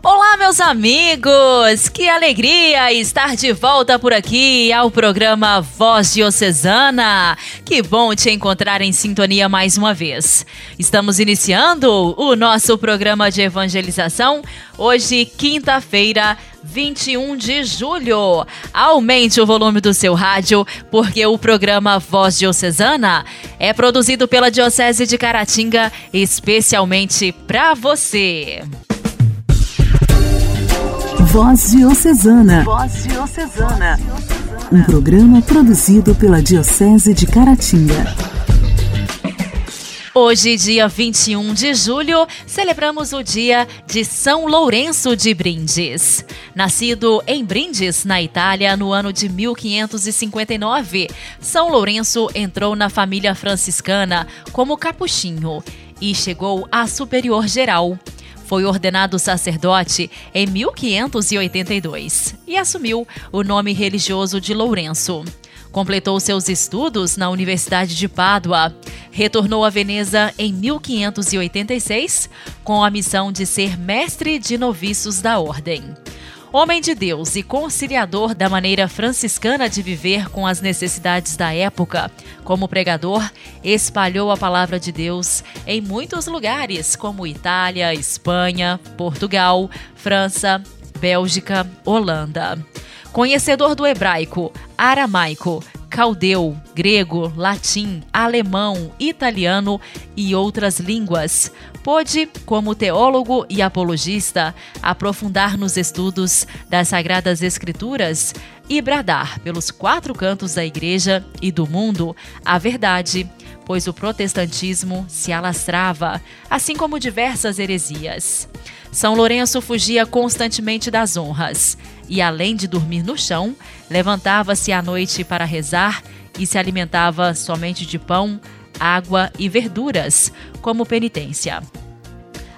Olá, meus amigos! Que alegria estar de volta por aqui ao programa Voz Diocesana. Que bom te encontrar em sintonia mais uma vez. Estamos iniciando o nosso programa de evangelização hoje, quinta-feira, 21 de julho. Aumente o volume do seu rádio, porque o programa Voz Diocesana é produzido pela Diocese de Caratinga especialmente para você. Voz Diocesana. Voz Diocesana. Um programa produzido pela Diocese de Caratinga. Hoje, dia 21 de julho, celebramos o dia de São Lourenço de Brindes. Nascido em Brindes, na Itália, no ano de 1559, São Lourenço entrou na família franciscana como capuchinho e chegou a superior geral. Foi ordenado sacerdote em 1582 e assumiu o nome religioso de Lourenço. Completou seus estudos na Universidade de Pádua. Retornou a Veneza em 1586 com a missão de ser mestre de noviços da ordem. Homem de Deus e conciliador da maneira franciscana de viver com as necessidades da época, como pregador, espalhou a palavra de Deus em muitos lugares, como Itália, Espanha, Portugal, França, Bélgica, Holanda. Conhecedor do hebraico, aramaico, caldeu, grego, latim, alemão, italiano e outras línguas. Pôde, como teólogo e apologista, aprofundar nos estudos das Sagradas Escrituras e bradar pelos quatro cantos da Igreja e do mundo a verdade, pois o protestantismo se alastrava, assim como diversas heresias. São Lourenço fugia constantemente das honras e, além de dormir no chão, levantava-se à noite para rezar e se alimentava somente de pão, água e verduras, como penitência.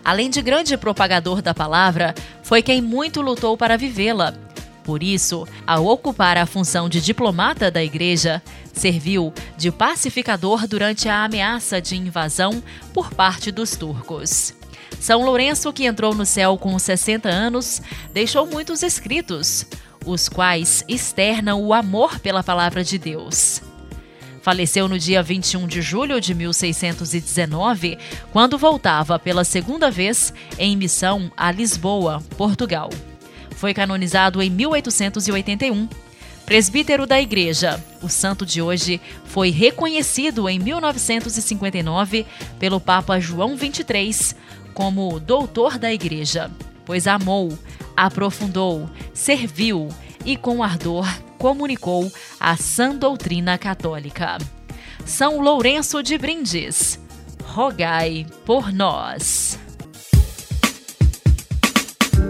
Além de grande propagador da palavra, foi quem muito lutou para vivê-la. Por isso, ao ocupar a função de diplomata da Igreja, serviu de pacificador durante a ameaça de invasão por parte dos turcos. São Lourenço, que entrou no céu com 60 anos, deixou muitos escritos, os quais externam o amor pela palavra de Deus. Faleceu no dia 21 de julho de 1619, quando voltava pela segunda vez em missão a Lisboa, Portugal. Foi canonizado em 1881. Presbítero da Igreja, o santo de hoje foi reconhecido em 1959 pelo Papa João XXIII como doutor da Igreja, pois amou, aprofundou, serviu e com ardor comunicou a sã doutrina católica. São Lourenço de Brindes, rogai por nós.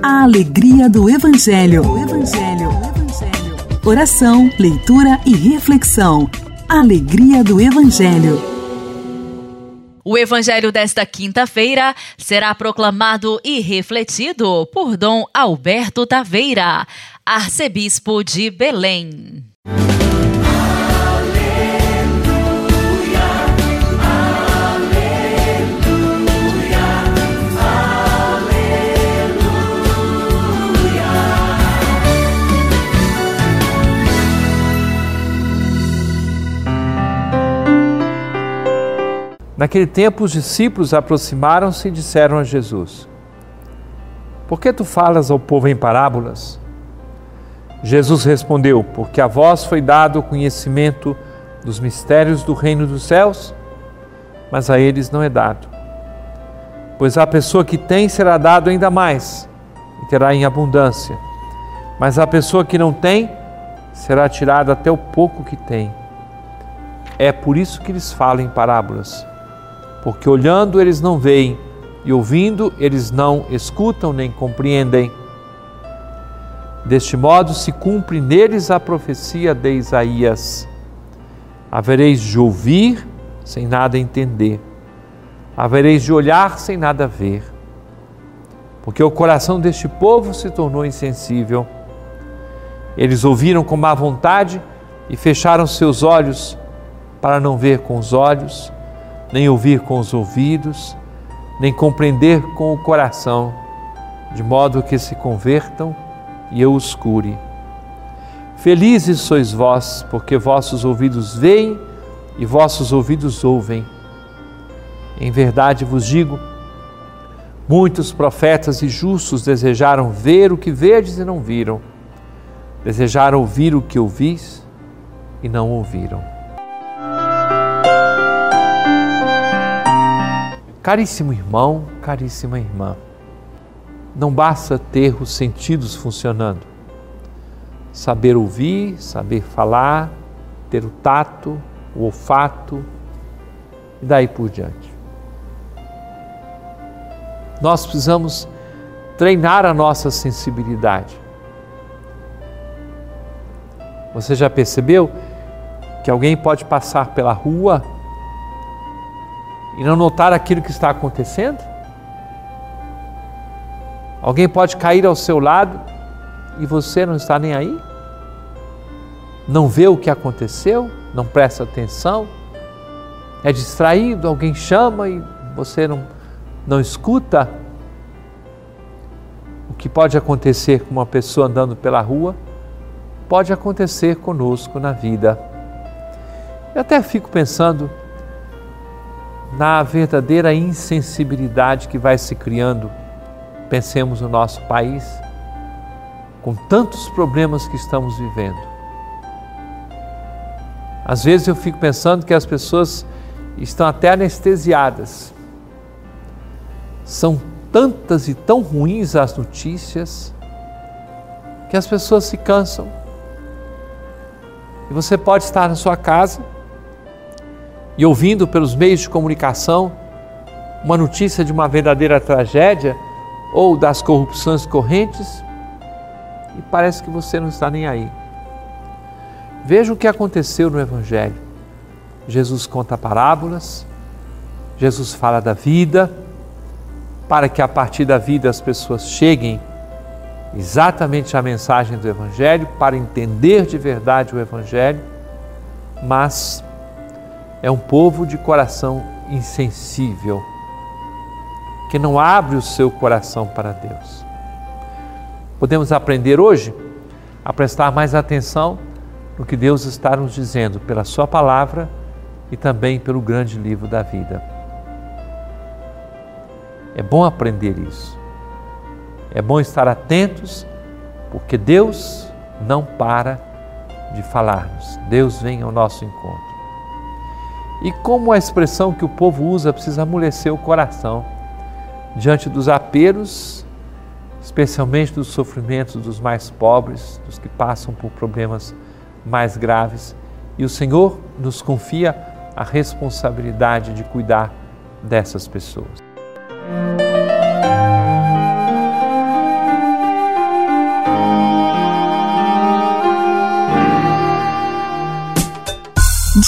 A alegria do Evangelho. O Evangelho. Oração, leitura e reflexão. Alegria do Evangelho. O evangelho desta quinta-feira será proclamado e refletido por Dom Alberto Taveira, arcebispo de Belém. Naquele tempo, os discípulos aproximaram-se e disseram a Jesus: Por que tu falas ao povo em parábolas? Jesus respondeu: Porque a vós foi dado o conhecimento dos mistérios do reino dos céus, mas a eles não é dado. Pois a pessoa que tem será dado ainda mais, e terá em abundância. Mas a pessoa que não tem será tirada até o pouco que tem. É por isso que eles falam em parábolas porque olhando eles não veem e ouvindo eles não escutam nem compreendem. Deste modo se cumpre neles a profecia de Isaías: havereis de ouvir sem nada entender, havereis de olhar sem nada ver, porque o coração deste povo se tornou insensível. Eles ouviram com má vontade e fecharam seus olhos para não ver com os olhos, nem ouvir com os ouvidos, nem compreender com o coração, de modo que se convertam e eu os cure. Felizes sois vós, porque vossos ouvidos veem e vossos ouvidos ouvem. Em verdade vos digo, muitos profetas e justos desejaram ver o que vedes e não viram, desejaram ouvir o que ouvis e não ouviram. Caríssimo irmão, caríssima irmã, não basta ter os sentidos funcionando. Saber ouvir, saber falar, ter o tato, o olfato e daí por diante. Nós precisamos treinar a nossa sensibilidade. Você já percebeu que alguém pode passar pela rua e não notar aquilo que está acontecendo? Alguém pode cair ao seu lado e você não está nem aí? Não vê o que aconteceu? Não presta atenção? É distraído? Alguém chama e você não, não escuta? O que pode acontecer com uma pessoa andando pela rua pode acontecer conosco na vida. Eu até fico pensando na verdadeira insensibilidade que vai se criando Pensemos no nosso país, com tantos problemas que estamos vivendo. Às vezes eu fico pensando que as pessoas estão até anestesiadas. São tantas e tão ruins as notícias que as pessoas se cansam. E você pode estar na sua casa e ouvindo pelos meios de comunicação uma notícia de uma verdadeira tragédia ou das corrupções correntes e parece que você não está nem aí. Veja o que aconteceu no Evangelho. Jesus conta parábolas, Jesus fala da vida, para que a partir da vida as pessoas cheguem exatamente à mensagem do Evangelho, para entender de verdade o Evangelho, mas é um povo de coração insensível que não abre o seu coração para Deus. Podemos aprender hoje a prestar mais atenção no que Deus está nos dizendo pela Sua palavra e também pelo grande livro da vida. É bom aprender isso. É bom estar atentos, porque Deus não para de falar-nos. Deus vem ao nosso encontro. E como a expressão que o povo usa precisa amolecer o coração diante dos apelos, especialmente dos sofrimentos dos mais pobres, dos que passam por problemas mais graves. E o Senhor nos confia a responsabilidade de cuidar dessas pessoas.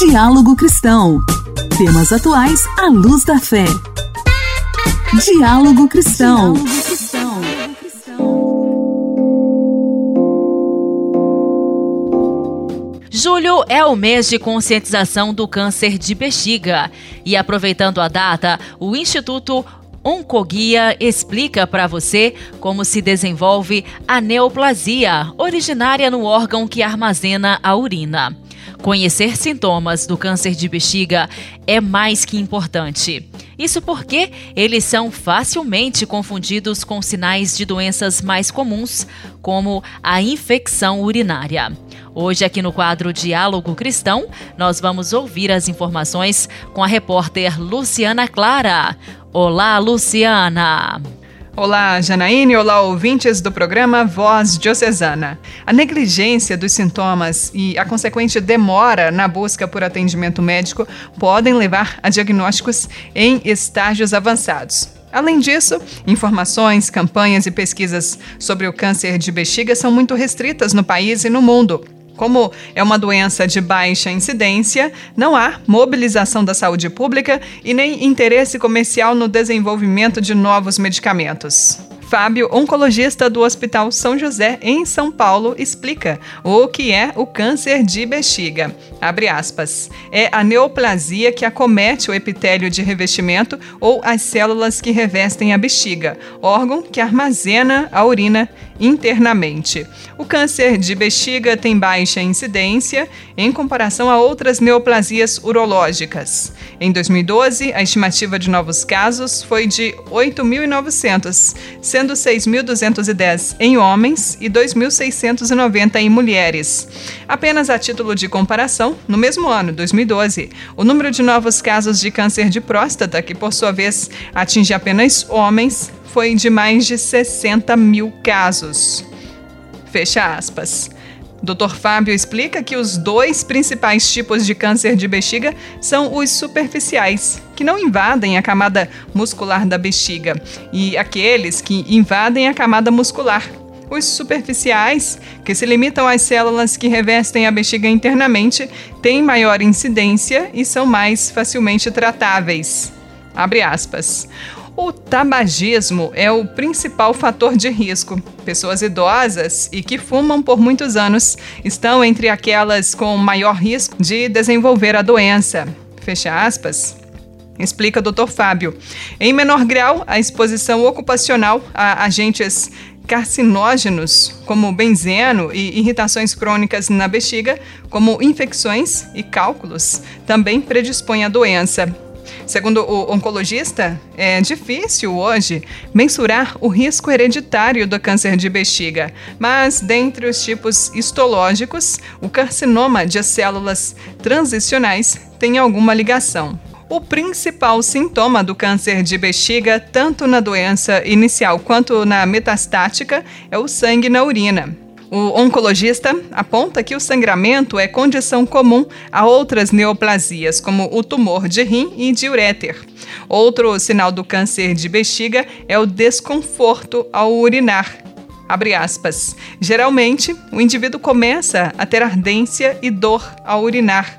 Diálogo Cristão. Temas atuais à luz da fé. Diálogo Cristão. Julho é o mês de conscientização do câncer de bexiga. E aproveitando a data, o Instituto Oncoguia explica para você como se desenvolve a neoplasia, originária no órgão que armazena a urina. Conhecer sintomas do câncer de bexiga é mais que importante. Isso porque eles são facilmente confundidos com sinais de doenças mais comuns, como a infecção urinária. Hoje, aqui no quadro Diálogo Cristão, nós vamos ouvir as informações com a repórter Luciana Clara. Olá, Luciana! Olá, Janaíne. Olá, ouvintes do programa Voz Diocesana. A negligência dos sintomas e a consequente demora na busca por atendimento médico podem levar a diagnósticos em estágios avançados. Além disso, informações, campanhas e pesquisas sobre o câncer de bexiga são muito restritas no país e no mundo. Como é uma doença de baixa incidência, não há mobilização da saúde pública e nem interesse comercial no desenvolvimento de novos medicamentos. Fábio, oncologista do Hospital São José, em São Paulo, explica o que é o câncer de bexiga. Abre aspas. É a neoplasia que acomete o epitélio de revestimento ou as células que revestem a bexiga, órgão que armazena a urina internamente. O câncer de bexiga tem baixa incidência em comparação a outras neoplasias urológicas. Em 2012, a estimativa de novos casos foi de 8.900, sendo 6.210 em homens e 2.690 em mulheres. Apenas a título de comparação, no mesmo ano, 2012, o número de novos casos de câncer de próstata, que por sua vez atinge apenas homens, foi de mais de 60 mil casos. Fecha aspas. Dr. Fábio explica que os dois principais tipos de câncer de bexiga são os superficiais, que não invadem a camada muscular da bexiga, e aqueles que invadem a camada muscular. Os superficiais, que se limitam às células que revestem a bexiga internamente, têm maior incidência e são mais facilmente tratáveis. Abre aspas. O tabagismo é o principal fator de risco. Pessoas idosas e que fumam por muitos anos estão entre aquelas com maior risco de desenvolver a doença. Fecha aspas. Explica o Dr. Fábio. Em menor grau, a exposição ocupacional a agentes carcinógenos, como benzeno e irritações crônicas na bexiga, como infecções e cálculos, também predispõe à doença. Segundo o oncologista, é difícil hoje mensurar o risco hereditário do câncer de bexiga, mas dentre os tipos histológicos, o carcinoma de células transicionais tem alguma ligação. O principal sintoma do câncer de bexiga, tanto na doença inicial quanto na metastática, é o sangue na urina. O oncologista aponta que o sangramento é condição comum a outras neoplasias, como o tumor de rim e de uréter. Outro sinal do câncer de bexiga é o desconforto ao urinar. Abre aspas. Geralmente, o indivíduo começa a ter ardência e dor ao urinar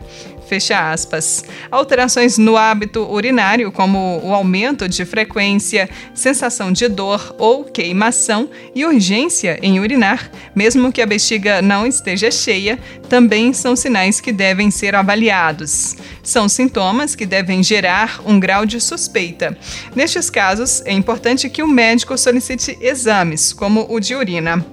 fecha aspas. Alterações no hábito urinário, como o aumento de frequência, sensação de dor ou queimação e urgência em urinar, mesmo que a bexiga não esteja cheia, também são sinais que devem ser avaliados. São sintomas que devem gerar um grau de suspeita. Nestes casos, é importante que o médico solicite exames, como o de urina.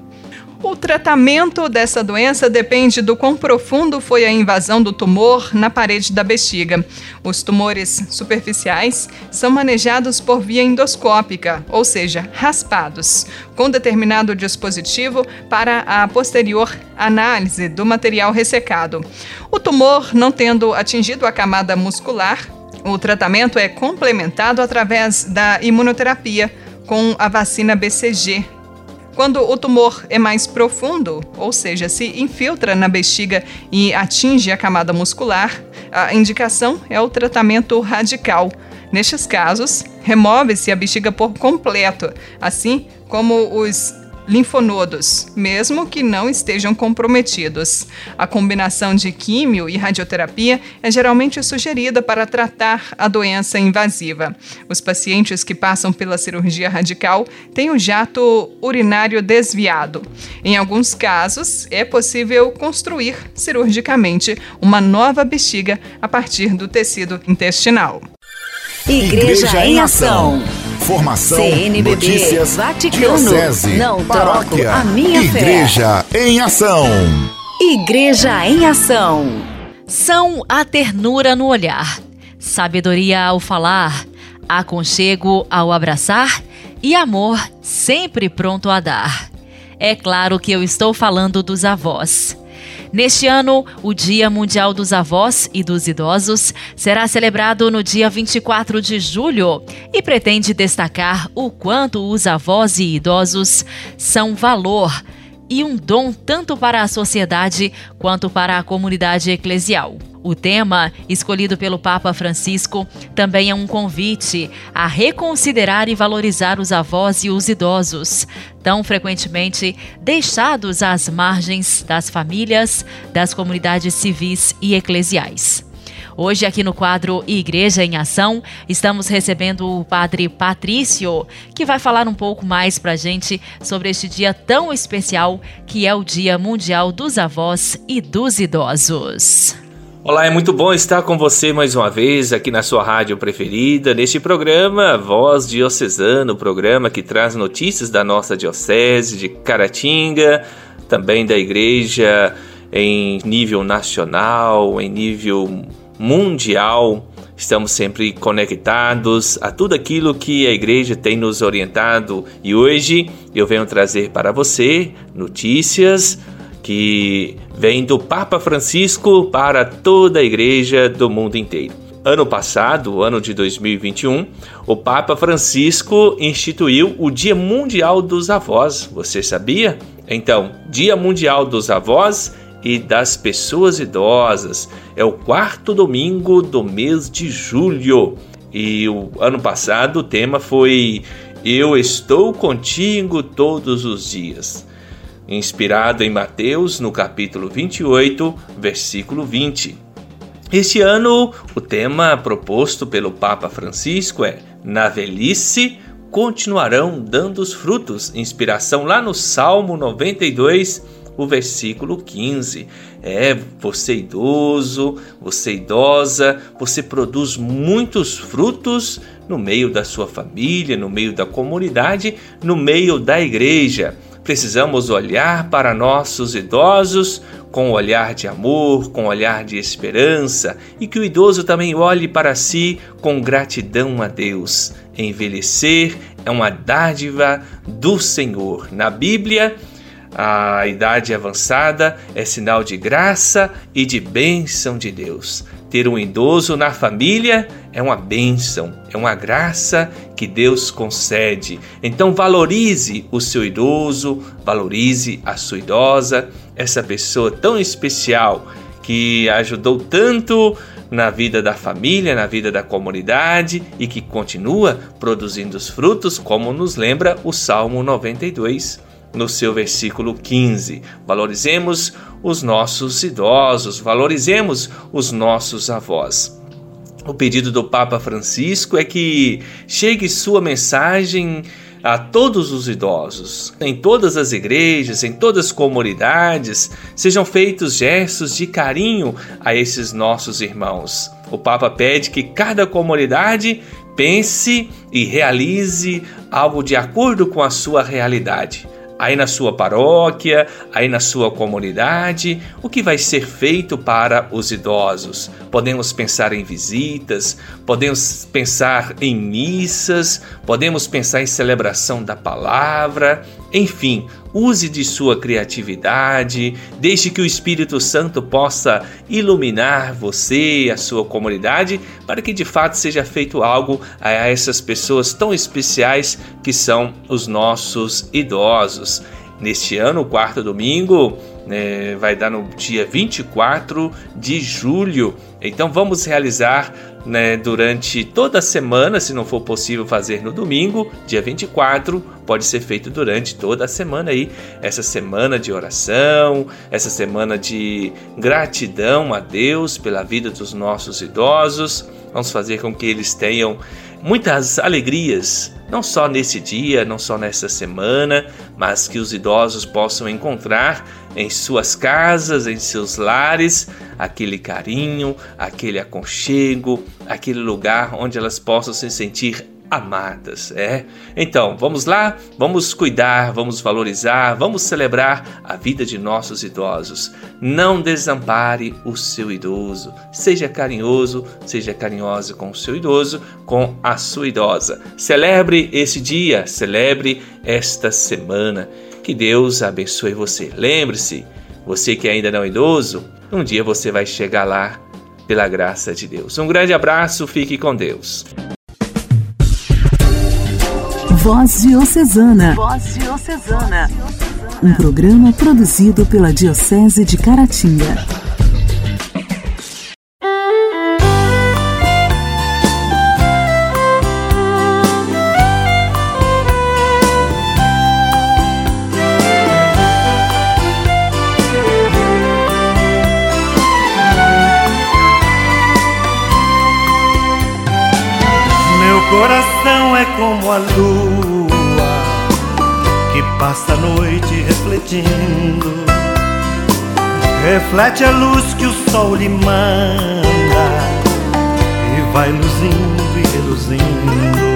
O tratamento dessa doença depende do quão profundo foi a invasão do tumor na parede da bexiga. Os tumores superficiais são manejados por via endoscópica, ou seja, raspados, com determinado dispositivo para a posterior análise do material ressecado. O tumor não tendo atingido a camada muscular, o tratamento é complementado através da imunoterapia com a vacina BCG, quando o tumor é mais profundo, ou seja, se infiltra na bexiga e atinge a camada muscular, a indicação é o tratamento radical. Nestes casos, remove-se a bexiga por completo, assim como os linfonodos, mesmo que não estejam comprometidos. A combinação de químio e radioterapia é geralmente sugerida para tratar a doença invasiva. Os pacientes que passam pela cirurgia radical têm o jato urinário desviado. Em alguns casos, é possível construir cirurgicamente uma nova bexiga a partir do tecido intestinal. Igreja, Igreja em Ação. Formação, CNBB, notícias, Vaticano, diocese, não paróquia, a minha Igreja fé. em Ação. Igreja em Ação. São a ternura no olhar, sabedoria ao falar, aconchego ao abraçar e amor sempre pronto a dar. É claro que eu estou falando dos avós. Neste ano, o Dia Mundial dos Avós e dos Idosos será celebrado no dia 24 de julho e pretende destacar o quanto os avós e idosos são valor e um dom tanto para a sociedade quanto para a comunidade eclesial. O tema, escolhido pelo Papa Francisco, também é um convite a reconsiderar e valorizar os avós e os idosos, tão frequentemente deixados às margens das famílias, das comunidades civis e eclesiais. Hoje, aqui no quadro Igreja em Ação, estamos recebendo o Padre Patrício, que vai falar um pouco mais para a gente sobre este dia tão especial que é o Dia Mundial dos Avós e dos Idosos. Olá, é muito bom estar com você mais uma vez aqui na sua rádio preferida, neste programa Voz Diocesano, programa que traz notícias da nossa diocese de Caratinga, também da igreja em nível nacional, em nível mundial. Estamos sempre conectados a tudo aquilo que a igreja tem nos orientado e hoje eu venho trazer para você notícias que vem do Papa Francisco para toda a igreja do mundo inteiro. Ano passado, ano de 2021, o Papa Francisco instituiu o Dia Mundial dos Avós. Você sabia? Então, Dia Mundial dos Avós e das Pessoas Idosas. É o quarto domingo do mês de julho. E o ano passado o tema foi Eu estou contigo todos os dias inspirado em Mateus, no capítulo 28, versículo 20. Este ano, o tema proposto pelo Papa Francisco é Na velhice continuarão dando os frutos, inspiração lá no Salmo 92, o versículo 15. É, você idoso, você idosa, você produz muitos frutos no meio da sua família, no meio da comunidade, no meio da igreja. Precisamos olhar para nossos idosos com um olhar de amor, com um olhar de esperança e que o idoso também olhe para si com gratidão a Deus. Envelhecer é uma dádiva do Senhor. Na Bíblia, a idade avançada é sinal de graça e de bênção de Deus. Ter um idoso na família é uma bênção, é uma graça que Deus concede. Então valorize o seu idoso, valorize a sua idosa, essa pessoa tão especial que ajudou tanto na vida da família, na vida da comunidade e que continua produzindo os frutos, como nos lembra o Salmo 92 no seu versículo 15. Valorizemos os nossos idosos, valorizemos os nossos avós. O pedido do Papa Francisco é que chegue sua mensagem a todos os idosos, em todas as igrejas, em todas as comunidades, sejam feitos gestos de carinho a esses nossos irmãos. O Papa pede que cada comunidade pense e realize algo de acordo com a sua realidade aí na sua paróquia, aí na sua comunidade, o que vai ser feito para os idosos? Podemos pensar em visitas, podemos pensar em missas, podemos pensar em celebração da palavra, enfim, use de sua criatividade, deixe que o Espírito Santo possa iluminar você, a sua comunidade, para que de fato seja feito algo a essas pessoas tão especiais que são os nossos idosos. Neste ano, o quarto domingo, né, vai dar no dia 24 de julho. Então vamos realizar né, durante toda a semana, se não for possível fazer no domingo, dia 24, pode ser feito durante toda a semana aí, essa semana de oração, essa semana de gratidão a Deus pela vida dos nossos idosos. Vamos fazer com que eles tenham muitas alegrias, não só nesse dia, não só nessa semana, mas que os idosos possam encontrar em suas casas, em seus lares, aquele carinho, aquele aconchego, aquele lugar onde elas possam se sentir amadas, é? Então, vamos lá, vamos cuidar, vamos valorizar, vamos celebrar a vida de nossos idosos. Não desampare o seu idoso. Seja carinhoso, seja carinhosa com o seu idoso, com a sua idosa. Celebre esse dia, celebre esta semana. Que Deus abençoe você. Lembre-se, você que ainda não é idoso, um dia você vai chegar lá pela graça de Deus. Um grande abraço, fique com Deus. Voz Diocesana. Voz Diocesana. Um programa produzido pela Diocese de Caratinga. Meu coração é como a lua que passa a noite refletindo. Reflete a luz que o sol lhe manda e vai luzindo e reluzindo.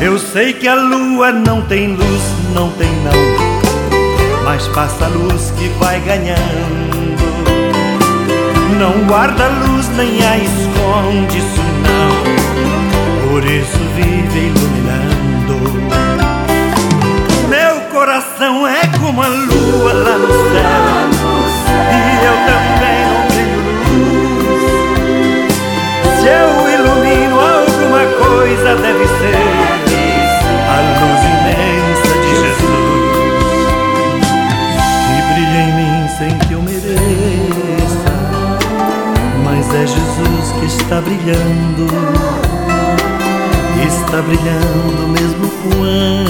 Eu sei que a lua não tem luz, não tem não, mas passa a luz que vai ganhando. Não guarda luz nem a esconde, por isso vive iluminando. Meu coração é como a lua lá no céu, e eu também não tenho luz. Se eu ilumino alguma coisa, deve ser a luz imensa de Jesus que brilha em mim sem que eu mereça. Mas é Jesus que está brilhando, brilhando mesmo quando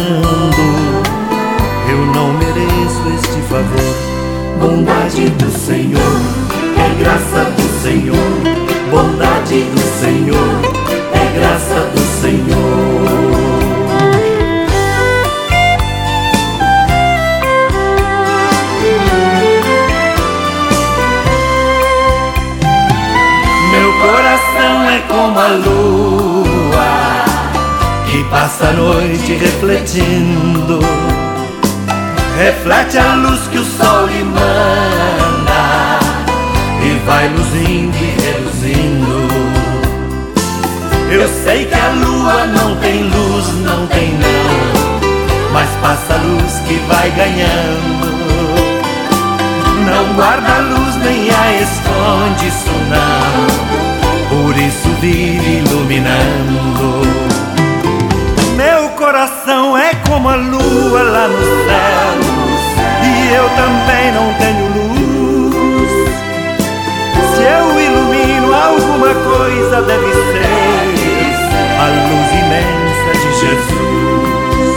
noite refletindo. Reflete a luz que o sol lhe manda e vai luzindo e reluzindo. Eu sei que a lua não tem luz, não tem não, mas passa a luz que vai ganhando. Não guarda a luz nem a esconde, isso não por isso vive iluminando. Coração é como a lua lá no céu, e eu também não tenho luz. Se eu ilumino alguma coisa, deve ser a luz imensa de Jesus,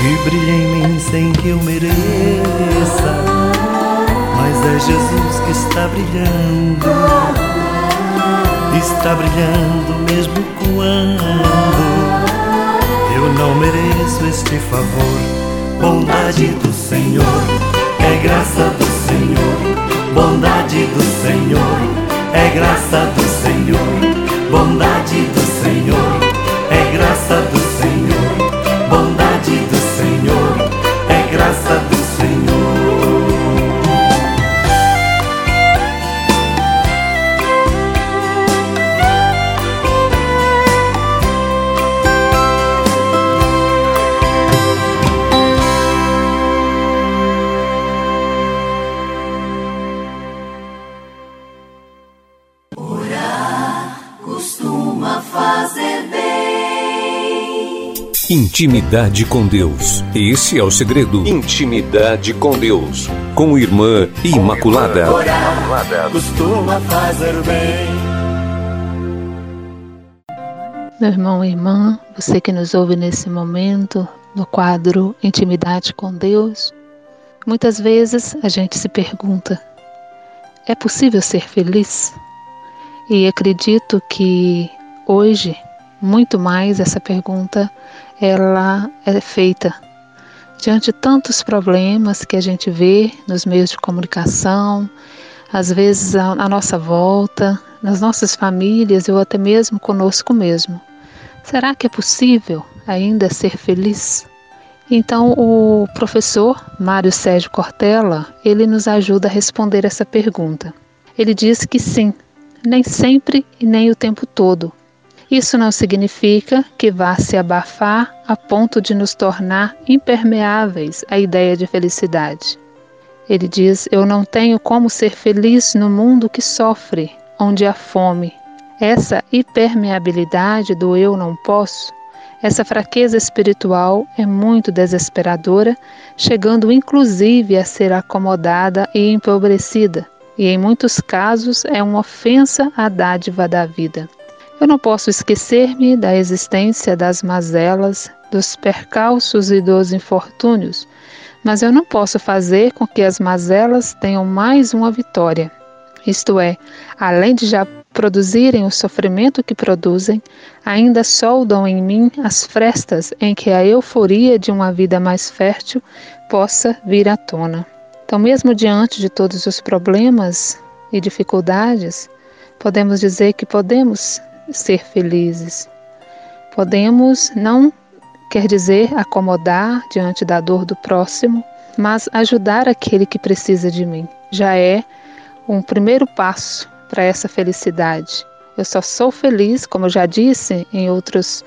que brilha em mim sem que eu mereça. Mas é Jesus que está brilhando está brilhando mesmo quando eu não mereço este favor. Bondade do Senhor, é graça do Senhor. Bondade do Senhor, é graça do Senhor. Intimidade com Deus. Esse é o segredo. Intimidade com Deus. Com Irmã Imaculada. Orar costuma fazer bem. Meu irmão e irmã, você que nos ouve nesse momento, no quadro Intimidade com Deus, muitas vezes a gente se pergunta: é possível ser feliz? E acredito que hoje, muito mais, essa pergunta ela é feita diante de tantos problemas que a gente vê nos meios de comunicação, às vezes à nossa volta, nas nossas famílias ou até mesmo conosco mesmo. Será que é possível ainda ser feliz? Então, o professor Mário Sérgio Cortella, ele nos ajuda a responder essa pergunta. Ele diz que sim, nem sempre e nem o tempo todo, isso não significa que vá se abafar a ponto de nos tornar impermeáveis à ideia de felicidade. Ele diz: Eu não tenho como ser feliz no mundo que sofre, onde há fome. Essa impermeabilidade do eu não posso, essa fraqueza espiritual é muito desesperadora, chegando inclusive a ser acomodada e empobrecida, e em muitos casos é uma ofensa à dádiva da vida. Eu não posso esquecer-me da existência das mazelas, dos percalços e dos infortúnios, mas eu não posso fazer com que as mazelas tenham mais uma vitória. Isto é, além de já produzirem o sofrimento que produzem, ainda soldam em mim as frestas em que a euforia de uma vida mais fértil possa vir à tona. Então, mesmo diante de todos os problemas e dificuldades, podemos dizer que podemos ser felizes. Podemos não quer dizer acomodar diante da dor do próximo, mas ajudar aquele que precisa de mim. Já é um primeiro passo para essa felicidade. Eu só sou feliz, como eu já disse em outros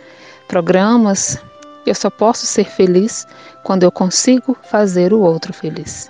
programas, eu só posso ser feliz quando eu consigo fazer o outro feliz.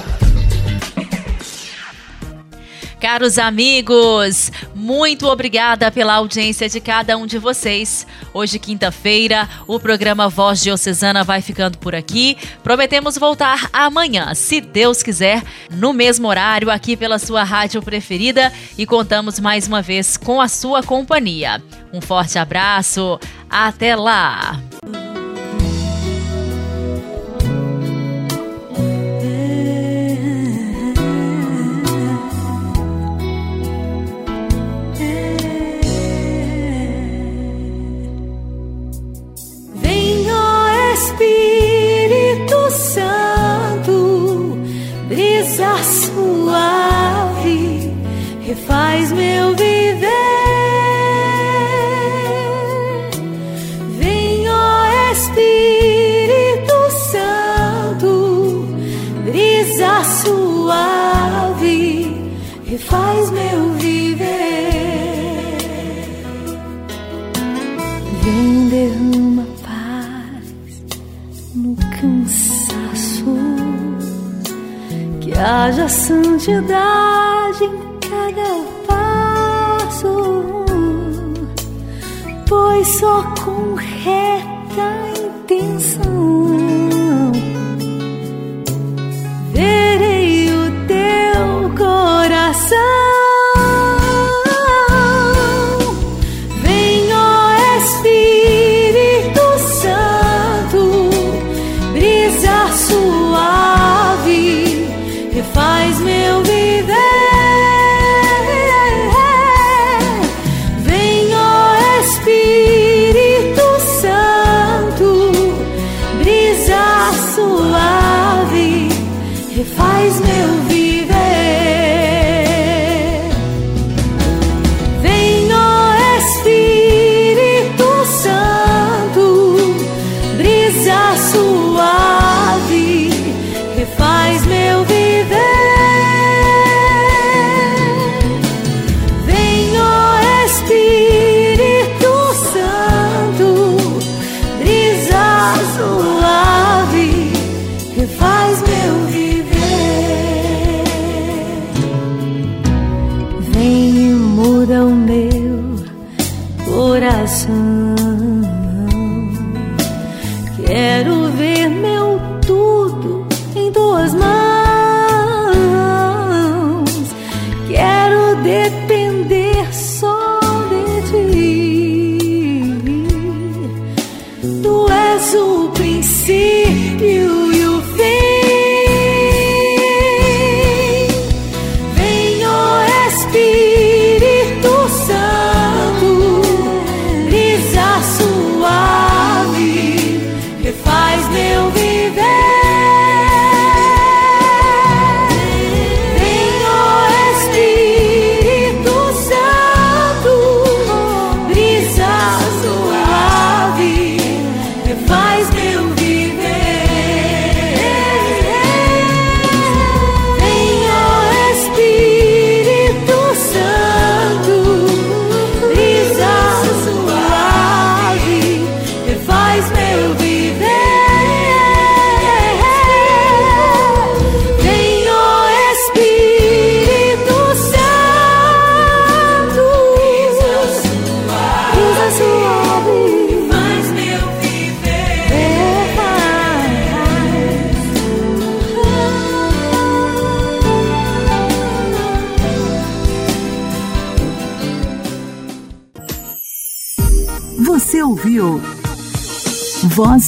Caros amigos, muito obrigada pela audiência de cada um de vocês. Hoje, quinta-feira, o programa Voz Diocesana vai ficando por aqui. Prometemos voltar amanhã, se Deus quiser, no mesmo horário, aqui pela sua rádio preferida e contamos mais uma vez com a sua companhia. Um forte abraço, até lá!